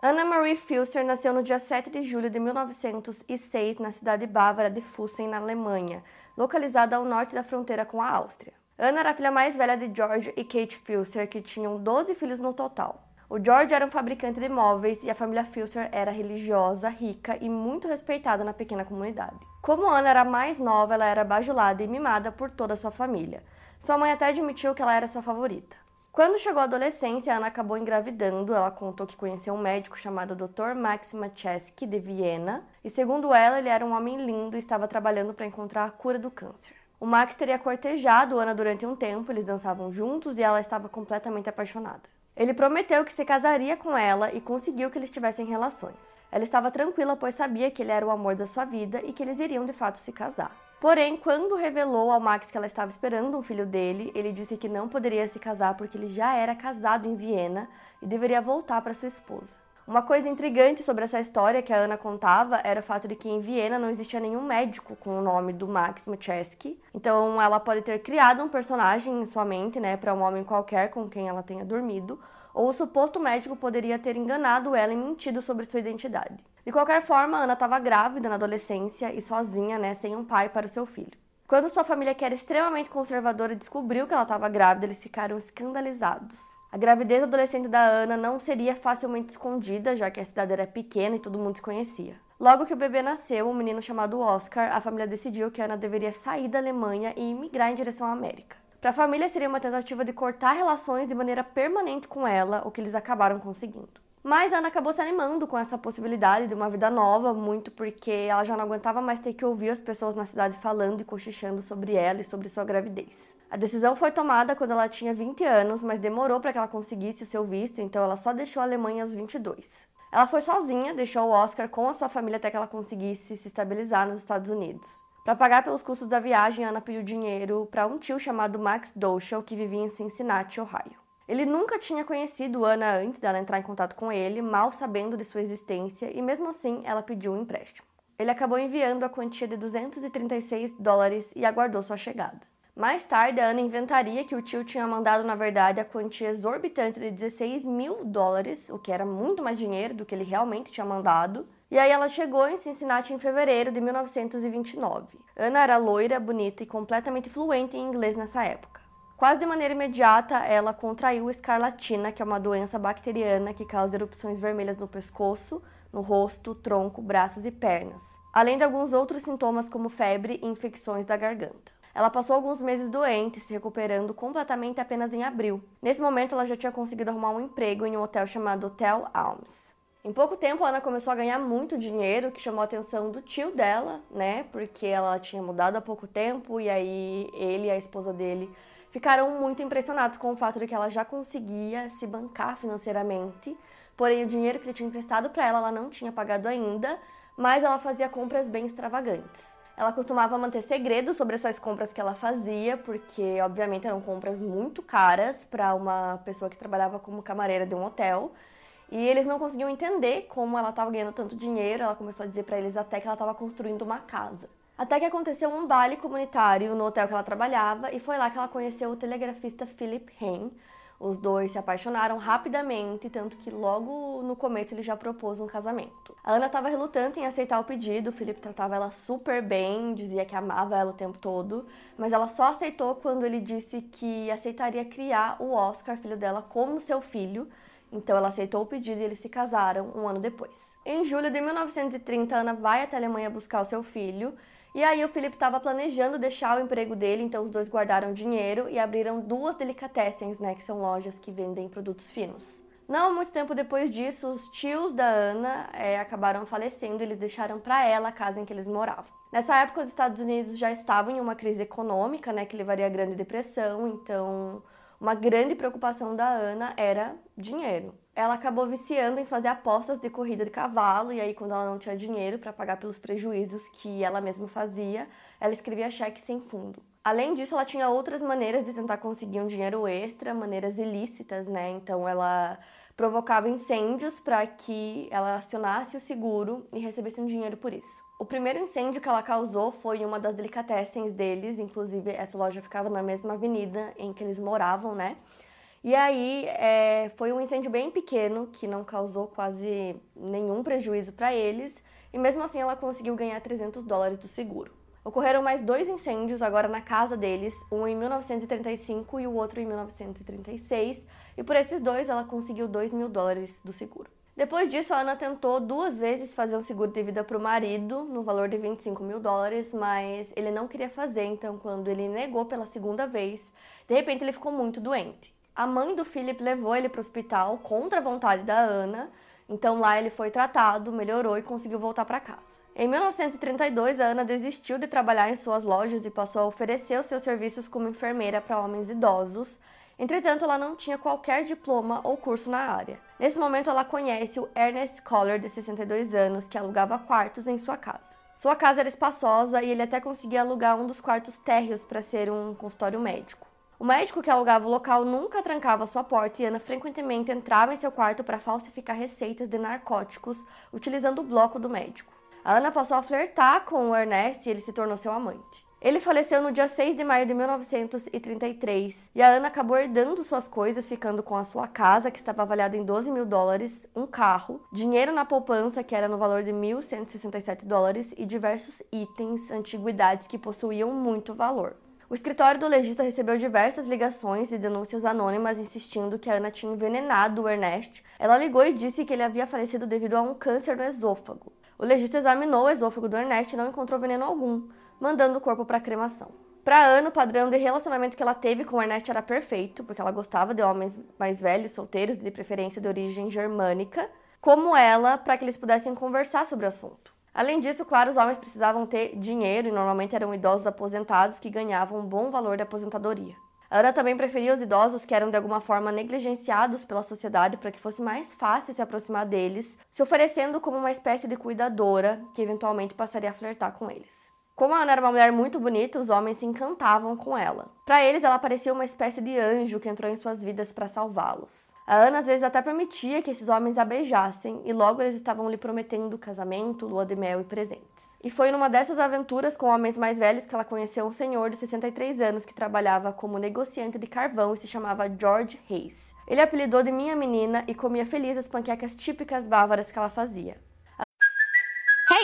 Anna Marie Filser nasceu no dia 7 de julho de 1906 na cidade bávara de Fussen, na Alemanha, localizada ao norte da fronteira com a Áustria. Anna era a filha mais velha de George e Kate Filser, que tinham 12 filhos no total. O George era um fabricante de móveis e a família Filser era religiosa, rica e muito respeitada na pequena comunidade. Como Anna era mais nova, ela era bajulada e mimada por toda a sua família. Sua mãe até admitiu que ela era sua favorita. Quando chegou a adolescência, Ana acabou engravidando. Ela contou que conheceu um médico chamado Dr. Max Macheski de Viena, e segundo ela, ele era um homem lindo e estava trabalhando para encontrar a cura do câncer. O Max teria cortejado Ana durante um tempo, eles dançavam juntos e ela estava completamente apaixonada. Ele prometeu que se casaria com ela e conseguiu que eles tivessem relações. Ela estava tranquila, pois sabia que ele era o amor da sua vida e que eles iriam de fato se casar. Porém, quando revelou ao Max que ela estava esperando um filho dele, ele disse que não poderia se casar porque ele já era casado em Viena e deveria voltar para sua esposa. Uma coisa intrigante sobre essa história que a Ana contava era o fato de que em Viena não existia nenhum médico com o nome do Max Macheski. Então ela pode ter criado um personagem em sua mente, né, para um homem qualquer com quem ela tenha dormido, ou o suposto médico poderia ter enganado ela e mentido sobre sua identidade. De qualquer forma, Ana estava grávida na adolescência e sozinha, né, sem um pai para o seu filho. Quando sua família, que era extremamente conservadora, descobriu que ela estava grávida, eles ficaram escandalizados. A gravidez adolescente da Ana não seria facilmente escondida, já que a cidade era pequena e todo mundo se conhecia. Logo que o bebê nasceu, um menino chamado Oscar, a família decidiu que Ana deveria sair da Alemanha e imigrar em direção à América. Para a família seria uma tentativa de cortar relações de maneira permanente com ela, o que eles acabaram conseguindo. Mas Ana acabou se animando com essa possibilidade de uma vida nova, muito porque ela já não aguentava mais ter que ouvir as pessoas na cidade falando e cochichando sobre ela e sobre sua gravidez. A decisão foi tomada quando ela tinha 20 anos, mas demorou para que ela conseguisse o seu visto, então ela só deixou a Alemanha aos 22. Ela foi sozinha, deixou o Oscar com a sua família até que ela conseguisse se estabilizar nos Estados Unidos. Para pagar pelos custos da viagem, Ana pediu dinheiro para um tio chamado Max Doschel, que vivia em Cincinnati, Ohio. Ele nunca tinha conhecido Ana antes dela entrar em contato com ele, mal sabendo de sua existência, e mesmo assim ela pediu um empréstimo. Ele acabou enviando a quantia de 236 dólares e aguardou sua chegada. Mais tarde, a Ana inventaria que o tio tinha mandado, na verdade, a quantia exorbitante de 16 mil dólares, o que era muito mais dinheiro do que ele realmente tinha mandado. E aí ela chegou em Cincinnati em fevereiro de 1929. Ana era loira, bonita e completamente fluente em inglês nessa época. Quase de maneira imediata, ela contraiu escarlatina, que é uma doença bacteriana que causa erupções vermelhas no pescoço, no rosto, tronco, braços e pernas, além de alguns outros sintomas como febre e infecções da garganta. Ela passou alguns meses doente, se recuperando completamente apenas em abril. Nesse momento, ela já tinha conseguido arrumar um emprego em um hotel chamado Hotel Alms. Em pouco tempo, Ana começou a ganhar muito dinheiro, que chamou a atenção do tio dela, né? Porque ela tinha mudado há pouco tempo e aí ele e a esposa dele ficaram muito impressionados com o fato de que ela já conseguia se bancar financeiramente, porém o dinheiro que ele tinha emprestado para ela ela não tinha pagado ainda, mas ela fazia compras bem extravagantes. Ela costumava manter segredo sobre essas compras que ela fazia, porque obviamente eram compras muito caras para uma pessoa que trabalhava como camareira de um hotel. E eles não conseguiam entender como ela estava ganhando tanto dinheiro. Ela começou a dizer para eles até que ela estava construindo uma casa. Até que aconteceu um baile comunitário no hotel que ela trabalhava e foi lá que ela conheceu o telegrafista Philip Hain. Os dois se apaixonaram rapidamente, tanto que logo no começo ele já propôs um casamento. A Ana estava relutante em aceitar o pedido, o Philip tratava ela super bem, dizia que amava ela o tempo todo, mas ela só aceitou quando ele disse que aceitaria criar o Oscar, filho dela, como seu filho. Então ela aceitou o pedido e eles se casaram um ano depois. Em julho de 1930, Ana vai até a Alemanha buscar o seu filho e aí o Felipe estava planejando deixar o emprego dele, então os dois guardaram dinheiro e abriram duas delicatessens, né, que são lojas que vendem produtos finos. Não muito tempo depois disso, os tios da Ana é, acabaram falecendo e eles deixaram para ela a casa em que eles moravam. Nessa época, os Estados Unidos já estavam em uma crise econômica, né, que levaria à Grande Depressão, então uma grande preocupação da Ana era dinheiro. Ela acabou viciando em fazer apostas de corrida de cavalo e aí quando ela não tinha dinheiro para pagar pelos prejuízos que ela mesma fazia, ela escrevia cheque sem fundo. Além disso, ela tinha outras maneiras de tentar conseguir um dinheiro extra, maneiras ilícitas, né? Então ela provocava incêndios para que ela acionasse o seguro e recebesse um dinheiro por isso. O primeiro incêndio que ela causou foi uma das delicatessens deles, inclusive essa loja ficava na mesma avenida em que eles moravam, né? E aí é, foi um incêndio bem pequeno que não causou quase nenhum prejuízo para eles, e mesmo assim ela conseguiu ganhar 300 dólares do seguro. Ocorreram mais dois incêndios agora na casa deles, um em 1935 e o outro em 1936, e por esses dois ela conseguiu 2 mil dólares do seguro. Depois disso, a Ana tentou duas vezes fazer um seguro de vida para o marido, no valor de 25 mil dólares, mas ele não queria fazer, então, quando ele negou pela segunda vez, de repente ele ficou muito doente. A mãe do Philip levou ele para o hospital contra a vontade da Ana, então lá ele foi tratado, melhorou e conseguiu voltar para casa. Em 1932, a Ana desistiu de trabalhar em suas lojas e passou a oferecer os seus serviços como enfermeira para homens idosos, Entretanto, ela não tinha qualquer diploma ou curso na área. Nesse momento, ela conhece o Ernest Collar, de 62 anos, que alugava quartos em sua casa. Sua casa era espaçosa e ele até conseguia alugar um dos quartos térreos para ser um consultório médico. O médico que alugava o local nunca trancava sua porta e Ana frequentemente entrava em seu quarto para falsificar receitas de narcóticos utilizando o bloco do médico. A Ana passou a flertar com o Ernest e ele se tornou seu amante. Ele faleceu no dia 6 de maio de 1933 e a Ana acabou herdando suas coisas, ficando com a sua casa, que estava avaliada em 12 mil dólares, um carro, dinheiro na poupança, que era no valor de 1.167 dólares, e diversos itens, antiguidades que possuíam muito valor. O escritório do legista recebeu diversas ligações e denúncias anônimas insistindo que a Ana tinha envenenado o Ernest. Ela ligou e disse que ele havia falecido devido a um câncer no esôfago. O legista examinou o esôfago do Ernest e não encontrou veneno algum mandando o corpo para cremação. Para Ana, o padrão de relacionamento que ela teve com o Ernest era perfeito, porque ela gostava de homens mais velhos, solteiros, de preferência de origem germânica, como ela, para que eles pudessem conversar sobre o assunto. Além disso, claro, os homens precisavam ter dinheiro e normalmente eram idosos aposentados que ganhavam um bom valor de aposentadoria. Ana também preferia os idosos que eram de alguma forma negligenciados pela sociedade para que fosse mais fácil se aproximar deles, se oferecendo como uma espécie de cuidadora que eventualmente passaria a flertar com eles. Como a Ana era uma mulher muito bonita, os homens se encantavam com ela. Para eles, ela parecia uma espécie de anjo que entrou em suas vidas para salvá-los. A Ana às vezes até permitia que esses homens a beijassem e logo eles estavam lhe prometendo casamento, lua de mel e presentes. E foi numa dessas aventuras com homens mais velhos que ela conheceu um senhor de 63 anos que trabalhava como negociante de carvão e se chamava George Hayes. Ele apelidou de minha menina e comia feliz as panquecas típicas bávaras que ela fazia.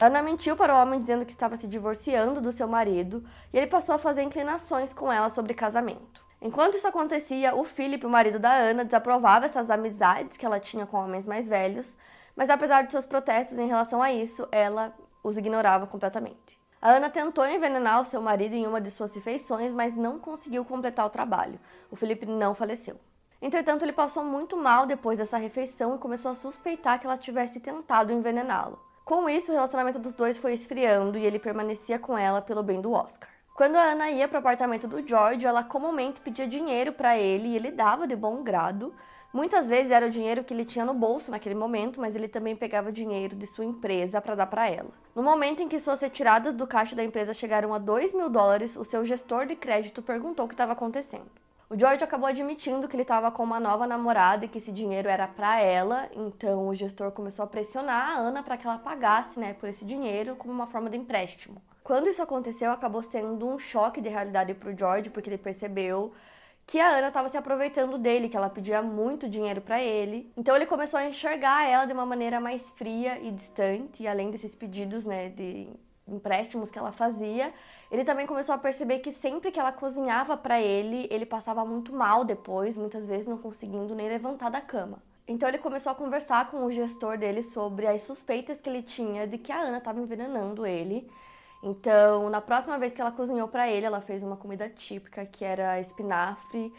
Ana mentiu para o homem dizendo que estava se divorciando do seu marido e ele passou a fazer inclinações com ela sobre casamento. Enquanto isso acontecia, o Philip, o marido da Ana, desaprovava essas amizades que ela tinha com homens mais velhos, mas apesar de seus protestos em relação a isso, ela os ignorava completamente. A Ana tentou envenenar o seu marido em uma de suas refeições, mas não conseguiu completar o trabalho. O Felipe não faleceu. Entretanto, ele passou muito mal depois dessa refeição e começou a suspeitar que ela tivesse tentado envenená-lo. Com isso, o relacionamento dos dois foi esfriando e ele permanecia com ela pelo bem do Oscar. Quando a Ana ia para o apartamento do George, ela comumente pedia dinheiro para ele e ele dava de bom grado. Muitas vezes era o dinheiro que ele tinha no bolso naquele momento, mas ele também pegava dinheiro de sua empresa para dar para ela. No momento em que suas retiradas do caixa da empresa chegaram a 2 mil dólares, o seu gestor de crédito perguntou o que estava acontecendo. O George acabou admitindo que ele estava com uma nova namorada e que esse dinheiro era para ela, então o gestor começou a pressionar a Ana para que ela pagasse, né, por esse dinheiro como uma forma de empréstimo. Quando isso aconteceu, acabou sendo um choque de realidade para o George, porque ele percebeu que a Ana estava se aproveitando dele, que ela pedia muito dinheiro para ele. Então ele começou a enxergar ela de uma maneira mais fria e distante, e além desses pedidos, né, de empréstimos que ela fazia, ele também começou a perceber que sempre que ela cozinhava para ele, ele passava muito mal depois, muitas vezes não conseguindo nem levantar da cama. Então ele começou a conversar com o gestor dele sobre as suspeitas que ele tinha de que a Ana estava envenenando ele. Então, na próxima vez que ela cozinhou para ele, ela fez uma comida típica que era espinafre,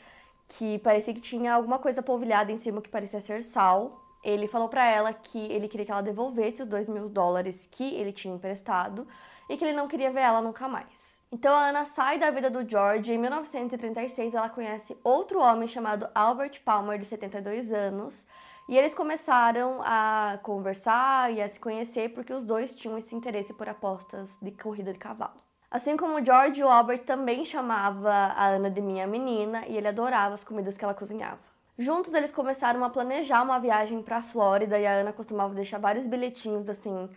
que parecia que tinha alguma coisa polvilhada em cima que parecia ser sal. Ele falou para ela que ele queria que ela devolvesse os dois mil dólares que ele tinha emprestado e que ele não queria ver ela nunca mais. Então a Ana sai da vida do George e em 1936 ela conhece outro homem chamado Albert Palmer, de 72 anos, e eles começaram a conversar e a se conhecer porque os dois tinham esse interesse por apostas de corrida de cavalo. Assim como o George, o Albert também chamava a Ana de minha menina e ele adorava as comidas que ela cozinhava. Juntos eles começaram a planejar uma viagem para a Flórida e a Ana costumava deixar vários bilhetinhos assim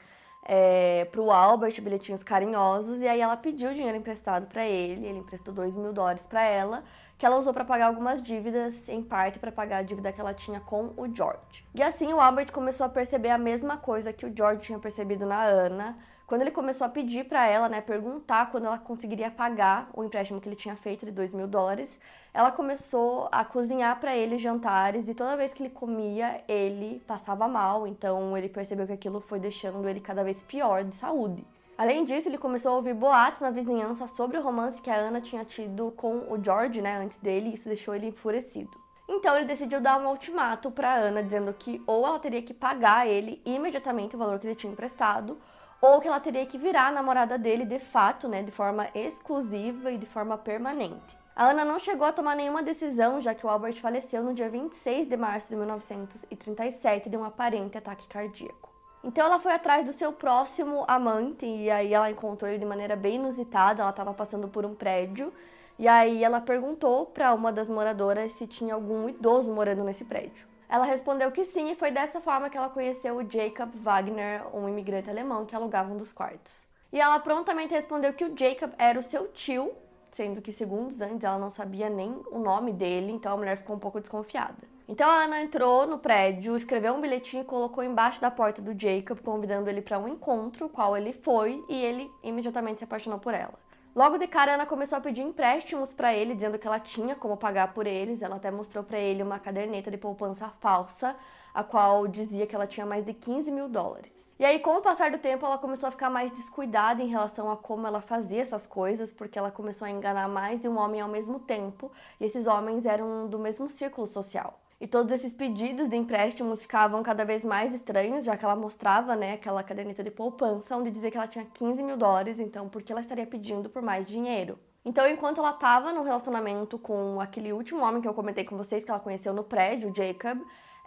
é, pro Albert, bilhetinhos carinhosos, e aí ela pediu dinheiro emprestado para ele, ele emprestou 2 mil dólares para ela, que ela usou para pagar algumas dívidas, em parte para pagar a dívida que ela tinha com o George. E assim o Albert começou a perceber a mesma coisa que o George tinha percebido na Ana, quando ele começou a pedir para ela, né, perguntar quando ela conseguiria pagar o empréstimo que ele tinha feito de 2 mil dólares, ela começou a cozinhar para ele jantares e toda vez que ele comia, ele passava mal, então ele percebeu que aquilo foi deixando ele cada vez pior de saúde. Além disso, ele começou a ouvir boatos na vizinhança sobre o romance que a Ana tinha tido com o George, né, antes dele, e isso deixou ele enfurecido. Então ele decidiu dar um ultimato para Ana, dizendo que ou ela teria que pagar ele imediatamente o valor que ele tinha emprestado, ou que ela teria que virar a namorada dele de fato, né, de forma exclusiva e de forma permanente. A Ana não chegou a tomar nenhuma decisão, já que o Albert faleceu no dia 26 de março de 1937 de um aparente ataque cardíaco. Então ela foi atrás do seu próximo amante e aí ela encontrou ele de maneira bem inusitada. Ela estava passando por um prédio e aí ela perguntou para uma das moradoras se tinha algum idoso morando nesse prédio. Ela respondeu que sim, e foi dessa forma que ela conheceu o Jacob Wagner, um imigrante alemão que alugava um dos quartos. E ela prontamente respondeu que o Jacob era o seu tio, sendo que segundos antes ela não sabia nem o nome dele, então a mulher ficou um pouco desconfiada. Então a Ana entrou no prédio, escreveu um bilhetinho e colocou embaixo da porta do Jacob, convidando ele para um encontro, qual ele foi, e ele imediatamente se apaixonou por ela. Logo de cara, Ana começou a pedir empréstimos para ele, dizendo que ela tinha como pagar por eles. Ela até mostrou para ele uma caderneta de poupança falsa, a qual dizia que ela tinha mais de 15 mil dólares. E aí, com o passar do tempo, ela começou a ficar mais descuidada em relação a como ela fazia essas coisas, porque ela começou a enganar mais de um homem ao mesmo tempo, e esses homens eram do mesmo círculo social. E todos esses pedidos de empréstimos ficavam cada vez mais estranhos, já que ela mostrava, né, aquela caderneta de poupança, onde dizia que ela tinha 15 mil dólares, então por que ela estaria pedindo por mais dinheiro? Então, enquanto ela estava num relacionamento com aquele último homem que eu comentei com vocês, que ela conheceu no prédio, Jacob,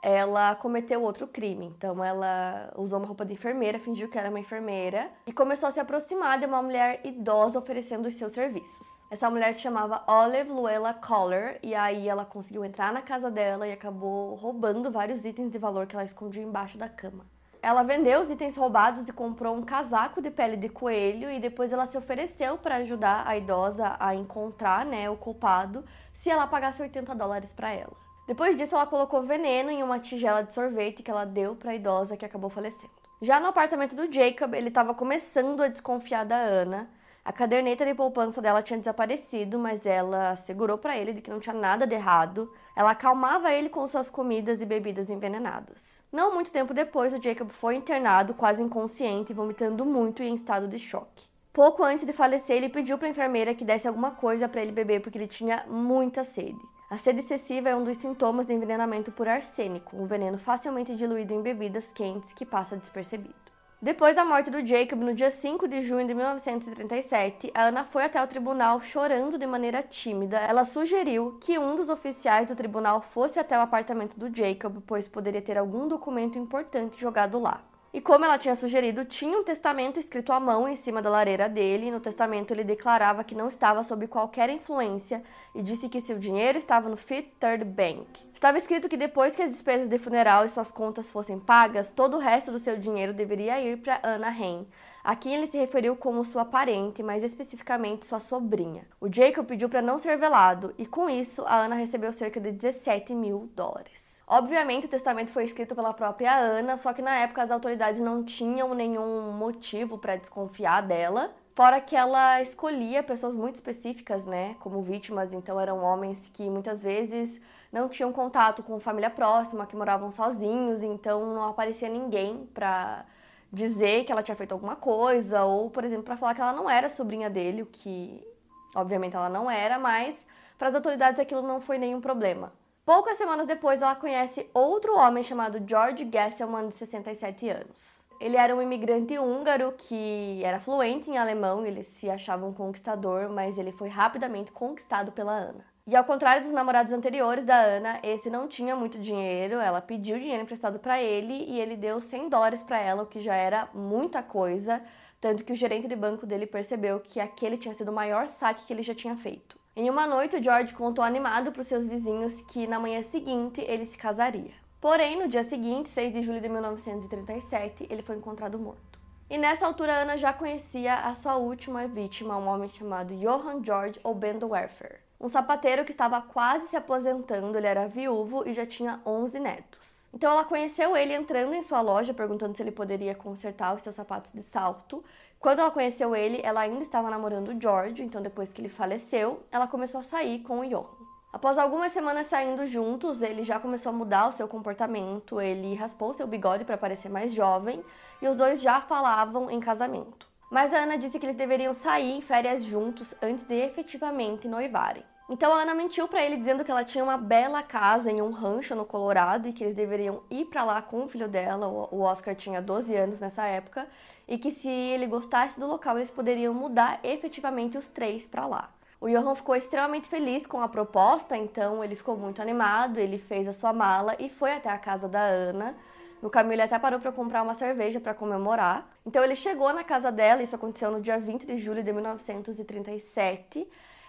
ela cometeu outro crime. Então, ela usou uma roupa de enfermeira, fingiu que era uma enfermeira e começou a se aproximar de uma mulher idosa oferecendo os seus serviços. Essa mulher se chamava Olive Luella Collar e aí ela conseguiu entrar na casa dela e acabou roubando vários itens de valor que ela escondia embaixo da cama. Ela vendeu os itens roubados e comprou um casaco de pele de coelho e depois ela se ofereceu para ajudar a idosa a encontrar, né, o culpado, se ela pagasse 80 dólares para ela. Depois disso, ela colocou veneno em uma tigela de sorvete que ela deu para a idosa que acabou falecendo. Já no apartamento do Jacob, ele estava começando a desconfiar da Ana a caderneta de poupança dela tinha desaparecido, mas ela assegurou para ele de que não tinha nada de errado. Ela acalmava ele com suas comidas e bebidas envenenadas. Não muito tempo depois, o Jacob foi internado, quase inconsciente, vomitando muito e em estado de choque. Pouco antes de falecer, ele pediu para a enfermeira que desse alguma coisa para ele beber porque ele tinha muita sede. A sede excessiva é um dos sintomas de envenenamento por arsênico, um veneno facilmente diluído em bebidas quentes que passa despercebido. Depois da morte do Jacob, no dia 5 de junho de 1937, a Ana foi até o tribunal chorando de maneira tímida. Ela sugeriu que um dos oficiais do tribunal fosse até o apartamento do Jacob, pois poderia ter algum documento importante jogado lá. E como ela tinha sugerido, tinha um testamento escrito à mão em cima da lareira dele. No testamento ele declarava que não estava sob qualquer influência e disse que seu dinheiro estava no Fifth Third Bank. Estava escrito que depois que as despesas de funeral e suas contas fossem pagas, todo o resto do seu dinheiro deveria ir para Anna Hain. A quem ele se referiu como sua parente, mais especificamente sua sobrinha. O Jacob pediu para não ser velado e com isso a Ana recebeu cerca de 17 mil dólares. Obviamente, o testamento foi escrito pela própria Ana, só que na época as autoridades não tinham nenhum motivo para desconfiar dela. Fora que ela escolhia pessoas muito específicas, né, como vítimas, então eram homens que muitas vezes não tinham contato com família próxima, que moravam sozinhos, então não aparecia ninguém pra dizer que ela tinha feito alguma coisa, ou, por exemplo, para falar que ela não era sobrinha dele, o que obviamente ela não era, mas para as autoridades aquilo não foi nenhum problema. Poucas semanas depois, ela conhece outro homem chamado George Gesselman, de 67 anos. Ele era um imigrante húngaro que era fluente em alemão, ele se achava um conquistador, mas ele foi rapidamente conquistado pela Ana. E ao contrário dos namorados anteriores da Ana, esse não tinha muito dinheiro, ela pediu dinheiro emprestado para ele e ele deu 100 dólares para ela, o que já era muita coisa, tanto que o gerente de banco dele percebeu que aquele tinha sido o maior saque que ele já tinha feito. Em uma noite, George contou animado para seus vizinhos que na manhã seguinte ele se casaria. Porém, no dia seguinte, 6 de julho de 1937, ele foi encontrado morto. E nessa altura, Ana já conhecia a sua última vítima, um homem chamado Johann George Obendowerfer um sapateiro que estava quase se aposentando, ele era viúvo e já tinha 11 netos. Então ela conheceu ele entrando em sua loja, perguntando se ele poderia consertar os seus sapatos de salto. Quando ela conheceu ele, ela ainda estava namorando o George, então depois que ele faleceu, ela começou a sair com o Johan. Após algumas semanas saindo juntos, ele já começou a mudar o seu comportamento, ele raspou seu bigode para parecer mais jovem e os dois já falavam em casamento. Mas a Ana disse que eles deveriam sair em férias juntos antes de efetivamente noivarem. Então a Ana mentiu para ele dizendo que ela tinha uma bela casa em um rancho no Colorado e que eles deveriam ir para lá com o filho dela. O Oscar tinha 12 anos nessa época e que se ele gostasse do local eles poderiam mudar efetivamente os três para lá. O Johan ficou extremamente feliz com a proposta, então ele ficou muito animado, ele fez a sua mala e foi até a casa da Ana no caminho, ele até parou para comprar uma cerveja para comemorar. Então, ele chegou na casa dela, isso aconteceu no dia 20 de julho de 1937.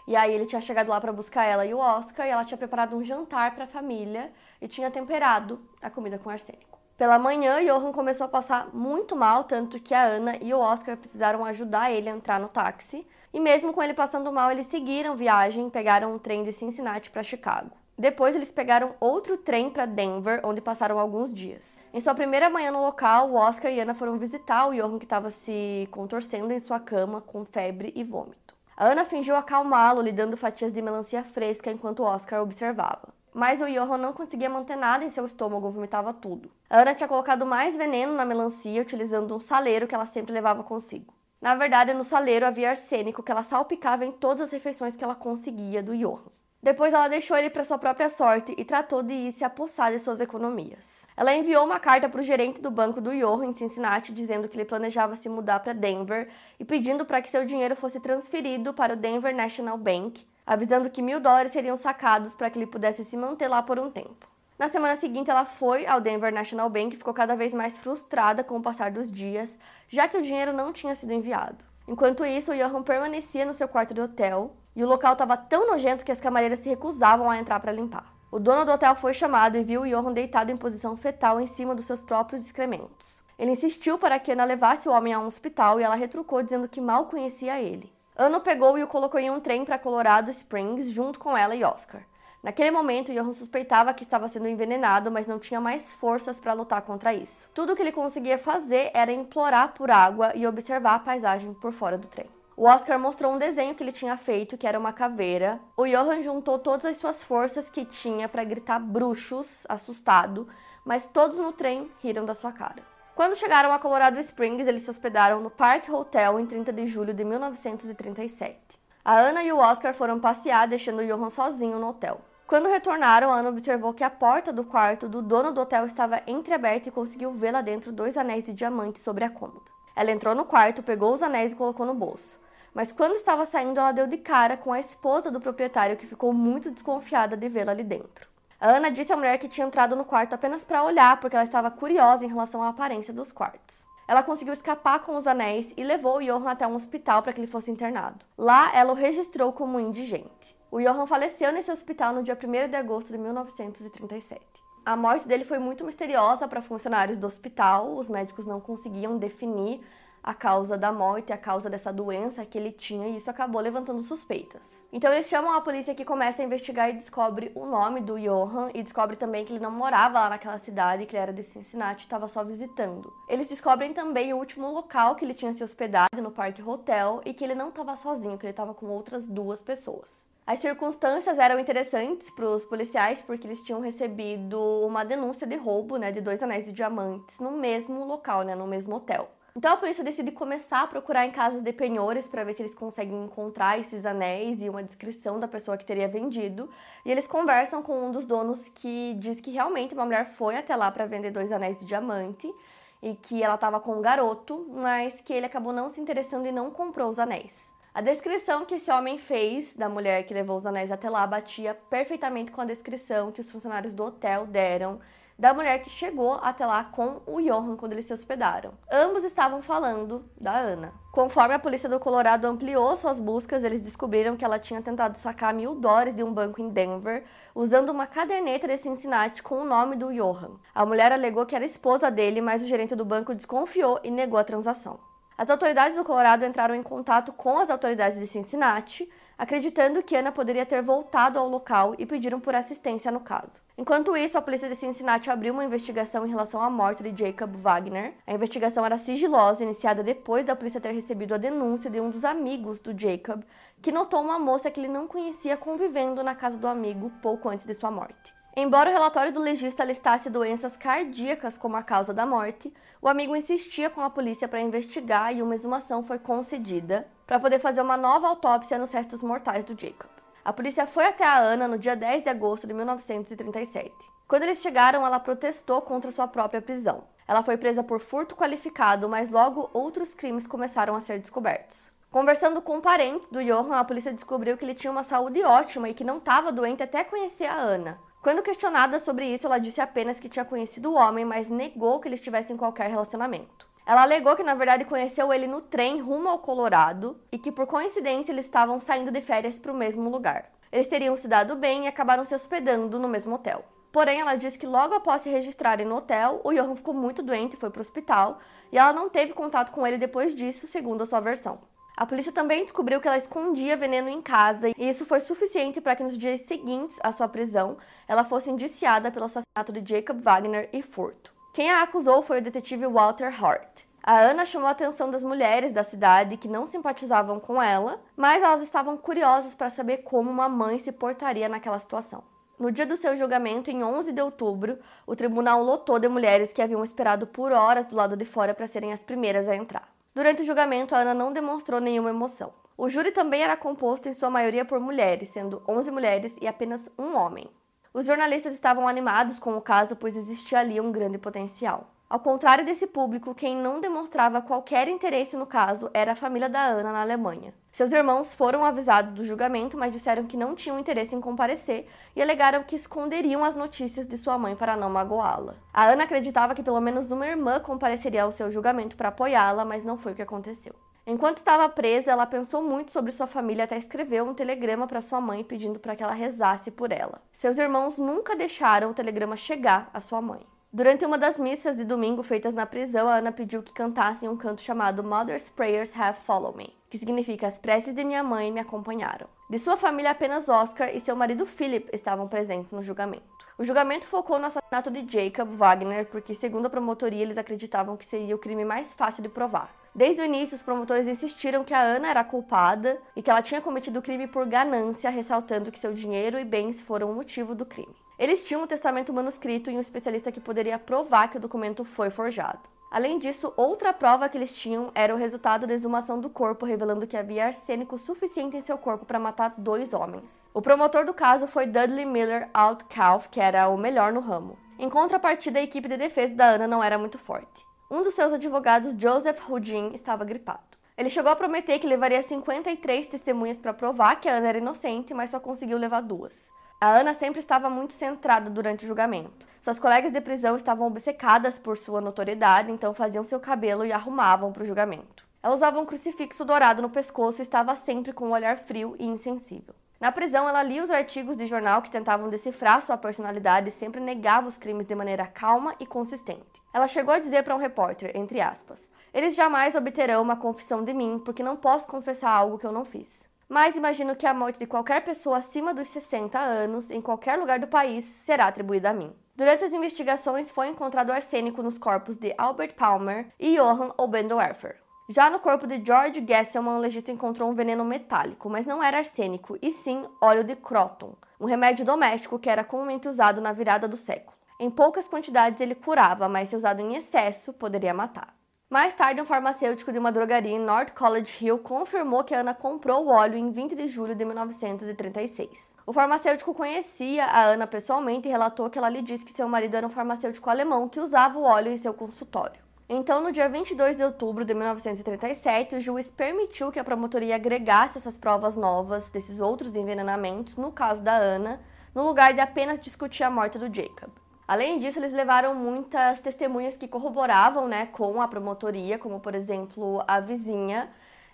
E aí, ele tinha chegado lá para buscar ela e o Oscar, e ela tinha preparado um jantar para a família e tinha temperado a comida com arsênico. Pela manhã, Johan começou a passar muito mal, tanto que a Ana e o Oscar precisaram ajudar ele a entrar no táxi. E mesmo com ele passando mal, eles seguiram viagem e pegaram um trem de Cincinnati para Chicago. Depois eles pegaram outro trem para Denver, onde passaram alguns dias. Em sua primeira manhã no local, o Oscar e Ana foram visitar o Johan que estava se contorcendo em sua cama com febre e vômito. A Ana fingiu acalmá-lo, lhe dando fatias de melancia fresca enquanto Oscar observava. Mas o Johan não conseguia manter nada em seu estômago, vomitava tudo. Ana tinha colocado mais veneno na melancia, utilizando um saleiro que ela sempre levava consigo. Na verdade, no saleiro havia arsênico que ela salpicava em todas as refeições que ela conseguia do Johan. Depois ela deixou ele para sua própria sorte e tratou de ir se apossar de suas economias. Ela enviou uma carta para o gerente do banco do Johan em Cincinnati dizendo que ele planejava se mudar para Denver e pedindo para que seu dinheiro fosse transferido para o Denver National Bank, avisando que mil dólares seriam sacados para que ele pudesse se manter lá por um tempo. Na semana seguinte, ela foi ao Denver National Bank e ficou cada vez mais frustrada com o passar dos dias, já que o dinheiro não tinha sido enviado. Enquanto isso, o Johan permanecia no seu quarto de hotel, e o local estava tão nojento que as camareiras se recusavam a entrar para limpar. O dono do hotel foi chamado e viu o Johan deitado em posição fetal em cima dos seus próprios excrementos. Ele insistiu para que Ana levasse o homem a um hospital e ela retrucou dizendo que mal conhecia ele. Ana pegou e o colocou em um trem para Colorado Springs junto com ela e Oscar. Naquele momento, Johan suspeitava que estava sendo envenenado, mas não tinha mais forças para lutar contra isso. Tudo o que ele conseguia fazer era implorar por água e observar a paisagem por fora do trem. O Oscar mostrou um desenho que ele tinha feito, que era uma caveira. O Johan juntou todas as suas forças que tinha para gritar bruxos, assustado, mas todos no trem riram da sua cara. Quando chegaram a Colorado Springs, eles se hospedaram no Park Hotel em 30 de julho de 1937. A Ana e o Oscar foram passear, deixando Johan sozinho no hotel. Quando retornaram, Ana observou que a porta do quarto do dono do hotel estava entreaberta e conseguiu ver lá dentro dois anéis de diamante sobre a cômoda. Ela entrou no quarto, pegou os anéis e colocou no bolso mas quando estava saindo, ela deu de cara com a esposa do proprietário, que ficou muito desconfiada de vê-la ali dentro. A Ana disse à mulher que tinha entrado no quarto apenas para olhar, porque ela estava curiosa em relação à aparência dos quartos. Ela conseguiu escapar com os anéis e levou o Johan até um hospital para que ele fosse internado. Lá, ela o registrou como indigente. O Johan faleceu nesse hospital no dia 1 de agosto de 1937. A morte dele foi muito misteriosa para funcionários do hospital, os médicos não conseguiam definir a causa da morte, a causa dessa doença que ele tinha, e isso acabou levantando suspeitas. Então eles chamam a polícia que começa a investigar e descobre o nome do Johan e descobre também que ele não morava lá naquela cidade, que ele era de Cincinnati, estava só visitando. Eles descobrem também o último local que ele tinha se hospedado no Parque Hotel e que ele não estava sozinho, que ele estava com outras duas pessoas. As circunstâncias eram interessantes para os policiais porque eles tinham recebido uma denúncia de roubo, né, de dois anéis de diamantes no mesmo local, né, no mesmo hotel. Então a polícia decide começar a procurar em casas de penhores para ver se eles conseguem encontrar esses anéis e uma descrição da pessoa que teria vendido. E eles conversam com um dos donos que diz que realmente uma mulher foi até lá para vender dois anéis de diamante e que ela estava com um garoto, mas que ele acabou não se interessando e não comprou os anéis. A descrição que esse homem fez da mulher que levou os anéis até lá batia perfeitamente com a descrição que os funcionários do hotel deram da mulher que chegou até lá com o Johan quando eles se hospedaram. Ambos estavam falando da Ana. Conforme a polícia do Colorado ampliou suas buscas, eles descobriram que ela tinha tentado sacar mil dólares de um banco em Denver usando uma caderneta de Cincinnati com o nome do Johan. A mulher alegou que era esposa dele, mas o gerente do banco desconfiou e negou a transação. As autoridades do Colorado entraram em contato com as autoridades de Cincinnati, acreditando que Ana poderia ter voltado ao local e pediram por assistência no caso. Enquanto isso, a polícia de Cincinnati abriu uma investigação em relação à morte de Jacob Wagner. A investigação era sigilosa, iniciada depois da polícia ter recebido a denúncia de um dos amigos do Jacob, que notou uma moça que ele não conhecia convivendo na casa do amigo pouco antes de sua morte. Embora o relatório do legista listasse doenças cardíacas como a causa da morte, o amigo insistia com a polícia para investigar e uma exumação foi concedida para poder fazer uma nova autópsia nos restos mortais do Jacob. A polícia foi até a Ana no dia 10 de agosto de 1937. Quando eles chegaram, ela protestou contra sua própria prisão. Ela foi presa por furto qualificado, mas logo outros crimes começaram a ser descobertos. Conversando com parentes do Johan, a polícia descobriu que ele tinha uma saúde ótima e que não estava doente até conhecer a Ana. Quando questionada sobre isso, ela disse apenas que tinha conhecido o homem, mas negou que eles tivessem qualquer relacionamento. Ela alegou que na verdade conheceu ele no trem rumo ao Colorado e que por coincidência eles estavam saindo de férias para o mesmo lugar. Eles teriam se dado bem e acabaram se hospedando no mesmo hotel. Porém, ela disse que logo após se registrarem no hotel, o Johan ficou muito doente e foi para o hospital, e ela não teve contato com ele depois disso, segundo a sua versão. A polícia também descobriu que ela escondia veneno em casa, e isso foi suficiente para que nos dias seguintes à sua prisão, ela fosse indiciada pelo assassinato de Jacob Wagner e furto. Quem a acusou foi o detetive Walter Hart. A Ana chamou a atenção das mulheres da cidade que não simpatizavam com ela, mas elas estavam curiosas para saber como uma mãe se portaria naquela situação. No dia do seu julgamento, em 11 de outubro, o tribunal lotou de mulheres que haviam esperado por horas do lado de fora para serem as primeiras a entrar. Durante o julgamento, a Ana não demonstrou nenhuma emoção. O júri também era composto em sua maioria por mulheres, sendo 11 mulheres e apenas um homem. Os jornalistas estavam animados com o caso, pois existia ali um grande potencial. Ao contrário desse público, quem não demonstrava qualquer interesse no caso era a família da Ana na Alemanha. Seus irmãos foram avisados do julgamento, mas disseram que não tinham interesse em comparecer e alegaram que esconderiam as notícias de sua mãe para não magoá-la. A Ana acreditava que pelo menos uma irmã compareceria ao seu julgamento para apoiá-la, mas não foi o que aconteceu. Enquanto estava presa, ela pensou muito sobre sua família até escreveu um telegrama para sua mãe pedindo para que ela rezasse por ela. Seus irmãos nunca deixaram o telegrama chegar à sua mãe. Durante uma das missas de domingo feitas na prisão, a Ana pediu que cantassem um canto chamado Mother's Prayers Have Followed Me, que significa As preces de minha mãe me acompanharam. De sua família, apenas Oscar e seu marido Philip estavam presentes no julgamento. O julgamento focou no assassinato de Jacob Wagner, porque, segundo a promotoria, eles acreditavam que seria o crime mais fácil de provar. Desde o início, os promotores insistiram que a Ana era culpada e que ela tinha cometido o crime por ganância, ressaltando que seu dinheiro e bens foram o motivo do crime. Eles tinham um testamento manuscrito e um especialista que poderia provar que o documento foi forjado. Além disso, outra prova que eles tinham era o resultado da exumação do corpo, revelando que havia arsênico suficiente em seu corpo para matar dois homens. O promotor do caso foi Dudley Miller Outcalf, que era o melhor no ramo. Em contrapartida, a equipe de defesa da Ana não era muito forte. Um dos seus advogados, Joseph Houdin, estava gripado. Ele chegou a prometer que levaria 53 testemunhas para provar que a Ana era inocente, mas só conseguiu levar duas. A Ana sempre estava muito centrada durante o julgamento. Suas colegas de prisão estavam obcecadas por sua notoriedade, então faziam seu cabelo e arrumavam para o julgamento. Ela usava um crucifixo dourado no pescoço e estava sempre com um olhar frio e insensível. Na prisão, ela lia os artigos de jornal que tentavam decifrar sua personalidade e sempre negava os crimes de maneira calma e consistente. Ela chegou a dizer para um repórter, entre aspas, Eles jamais obterão uma confissão de mim, porque não posso confessar algo que eu não fiz. Mas imagino que a morte de qualquer pessoa acima dos 60 anos, em qualquer lugar do país, será atribuída a mim. Durante as investigações, foi encontrado arsênico nos corpos de Albert Palmer e Johann Obendoerfer. Já no corpo de George Gesselman, o legista encontrou um veneno metálico, mas não era arsênico, e sim óleo de croton, um remédio doméstico que era comumente usado na virada do século. Em poucas quantidades ele curava, mas se usado em excesso, poderia matar. Mais tarde, um farmacêutico de uma drogaria em North College Hill confirmou que Ana comprou o óleo em 20 de julho de 1936. O farmacêutico conhecia a Ana pessoalmente e relatou que ela lhe disse que seu marido era um farmacêutico alemão que usava o óleo em seu consultório. Então, no dia 22 de outubro de 1937, o juiz permitiu que a promotoria agregasse essas provas novas desses outros envenenamentos no caso da Ana, no lugar de apenas discutir a morte do Jacob. Além disso, eles levaram muitas testemunhas que corroboravam né, com a promotoria, como por exemplo a vizinha,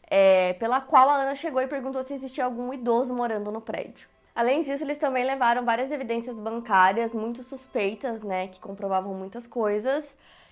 é, pela qual a Ana chegou e perguntou se existia algum idoso morando no prédio. Além disso, eles também levaram várias evidências bancárias muito suspeitas, né, que comprovavam muitas coisas,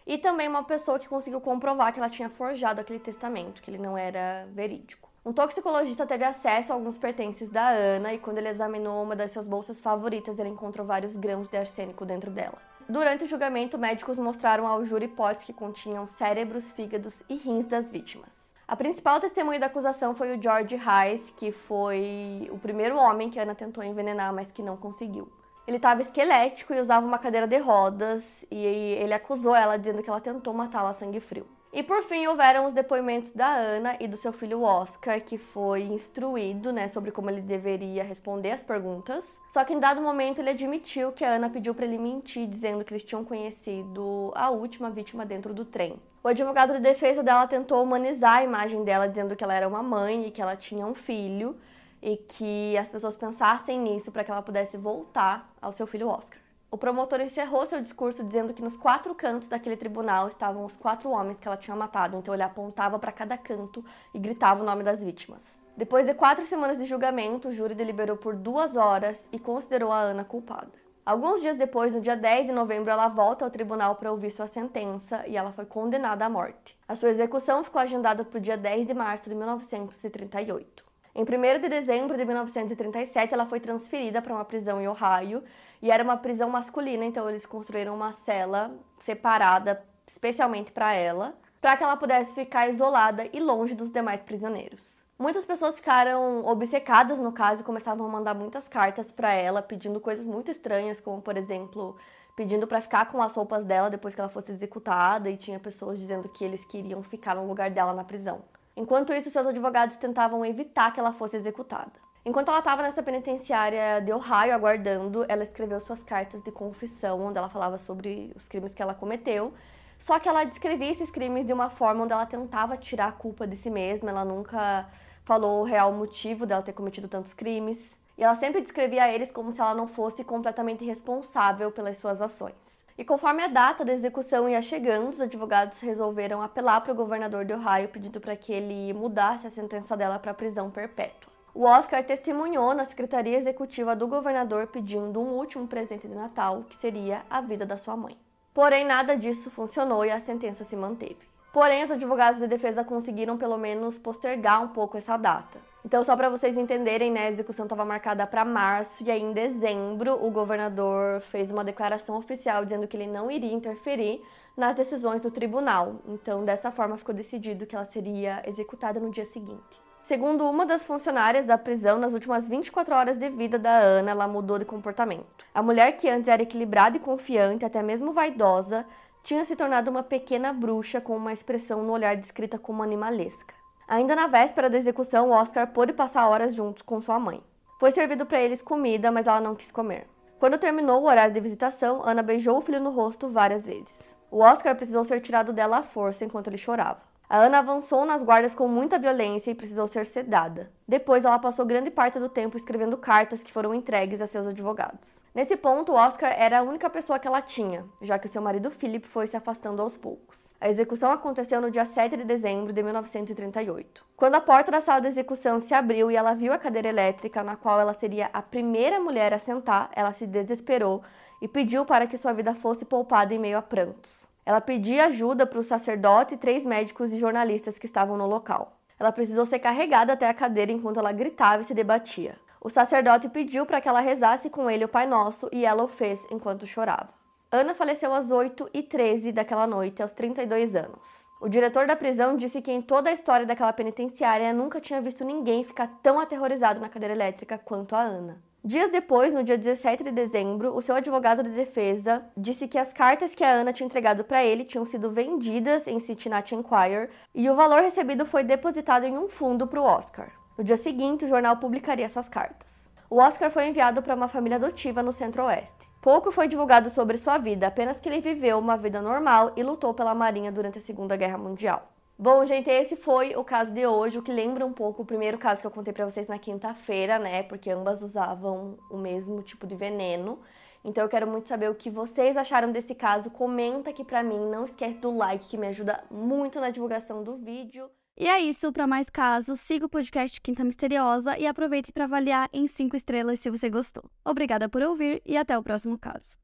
e também uma pessoa que conseguiu comprovar que ela tinha forjado aquele testamento, que ele não era verídico. Um toxicologista teve acesso a alguns pertences da Ana e quando ele examinou uma das suas bolsas favoritas, ele encontrou vários grãos de arsênico dentro dela. Durante o julgamento, médicos mostraram ao júri potes que continham cérebros, fígados e rins das vítimas. A principal testemunha da acusação foi o George Rice, que foi o primeiro homem que Ana tentou envenenar, mas que não conseguiu. Ele estava esquelético e usava uma cadeira de rodas, e ele acusou ela dizendo que ela tentou matá-la a sangue frio. E por fim houveram os depoimentos da Ana e do seu filho Oscar, que foi instruído né, sobre como ele deveria responder as perguntas. Só que em dado momento ele admitiu que a Ana pediu para ele mentir, dizendo que eles tinham conhecido a última vítima dentro do trem. O advogado de defesa dela tentou humanizar a imagem dela, dizendo que ela era uma mãe e que ela tinha um filho e que as pessoas pensassem nisso para que ela pudesse voltar ao seu filho Oscar. O promotor encerrou seu discurso dizendo que nos quatro cantos daquele tribunal estavam os quatro homens que ela tinha matado, então ele apontava para cada canto e gritava o nome das vítimas. Depois de quatro semanas de julgamento, o júri deliberou por duas horas e considerou a Ana culpada. Alguns dias depois, no dia 10 de novembro, ela volta ao tribunal para ouvir sua sentença e ela foi condenada à morte. A sua execução ficou agendada para o dia 10 de março de 1938. Em 1 de dezembro de 1937, ela foi transferida para uma prisão em Ohio e era uma prisão masculina, então eles construíram uma cela separada especialmente para ela, para que ela pudesse ficar isolada e longe dos demais prisioneiros. Muitas pessoas ficaram obcecadas no caso e começavam a mandar muitas cartas para ela pedindo coisas muito estranhas, como por exemplo, pedindo para ficar com as roupas dela depois que ela fosse executada e tinha pessoas dizendo que eles queriam ficar no lugar dela na prisão. Enquanto isso, seus advogados tentavam evitar que ela fosse executada. Enquanto ela estava nessa penitenciária de Ohio aguardando, ela escreveu suas cartas de confissão, onde ela falava sobre os crimes que ela cometeu. Só que ela descrevia esses crimes de uma forma onde ela tentava tirar a culpa de si mesma, ela nunca falou o real motivo dela ter cometido tantos crimes. E ela sempre descrevia eles como se ela não fosse completamente responsável pelas suas ações. E conforme a data da execução ia chegando, os advogados resolveram apelar para o governador de Ohio pedindo para que ele mudasse a sentença dela para prisão perpétua. O Oscar testemunhou na secretaria executiva do governador pedindo um último presente de Natal, que seria a vida da sua mãe. Porém, nada disso funcionou e a sentença se manteve. Porém, os advogados de defesa conseguiram pelo menos postergar um pouco essa data. Então, só para vocês entenderem, né, a execução estava marcada para março e aí em dezembro o governador fez uma declaração oficial dizendo que ele não iria interferir nas decisões do tribunal. Então, dessa forma ficou decidido que ela seria executada no dia seguinte. Segundo uma das funcionárias da prisão, nas últimas 24 horas de vida da Ana, ela mudou de comportamento. A mulher que antes era equilibrada e confiante, até mesmo vaidosa, tinha se tornado uma pequena bruxa com uma expressão no olhar descrita como animalesca. Ainda na véspera da execução, Oscar pôde passar horas juntos com sua mãe. Foi servido para eles comida, mas ela não quis comer. Quando terminou o horário de visitação, Ana beijou o filho no rosto várias vezes. O Oscar precisou ser tirado dela à força enquanto ele chorava. A Ana avançou nas guardas com muita violência e precisou ser sedada. Depois, ela passou grande parte do tempo escrevendo cartas que foram entregues a seus advogados. Nesse ponto, Oscar era a única pessoa que ela tinha, já que o seu marido Philip foi se afastando aos poucos. A execução aconteceu no dia 7 de dezembro de 1938. Quando a porta da sala de execução se abriu e ela viu a cadeira elétrica na qual ela seria a primeira mulher a sentar, ela se desesperou e pediu para que sua vida fosse poupada em meio a prantos. Ela pedia ajuda para o sacerdote, três médicos e jornalistas que estavam no local. Ela precisou ser carregada até a cadeira enquanto ela gritava e se debatia. O sacerdote pediu para que ela rezasse com ele o Pai Nosso e ela o fez enquanto chorava. Ana faleceu às 8h13 daquela noite, aos 32 anos. O diretor da prisão disse que em toda a história daquela penitenciária nunca tinha visto ninguém ficar tão aterrorizado na cadeira elétrica quanto a Ana. Dias depois, no dia 17 de dezembro, o seu advogado de defesa disse que as cartas que a Ana tinha entregado para ele tinham sido vendidas em Cincinnati Enquirer e o valor recebido foi depositado em um fundo para o Oscar. No dia seguinte, o jornal publicaria essas cartas. O Oscar foi enviado para uma família adotiva no Centro-Oeste. Pouco foi divulgado sobre sua vida, apenas que ele viveu uma vida normal e lutou pela Marinha durante a Segunda Guerra Mundial. Bom, gente, esse foi o caso de hoje, o que lembra um pouco o primeiro caso que eu contei para vocês na quinta-feira, né? Porque ambas usavam o mesmo tipo de veneno. Então eu quero muito saber o que vocês acharam desse caso. Comenta aqui pra mim, não esquece do like que me ajuda muito na divulgação do vídeo. E é isso, para mais casos, siga o podcast Quinta Misteriosa e aproveite para avaliar em 5 estrelas se você gostou. Obrigada por ouvir e até o próximo caso.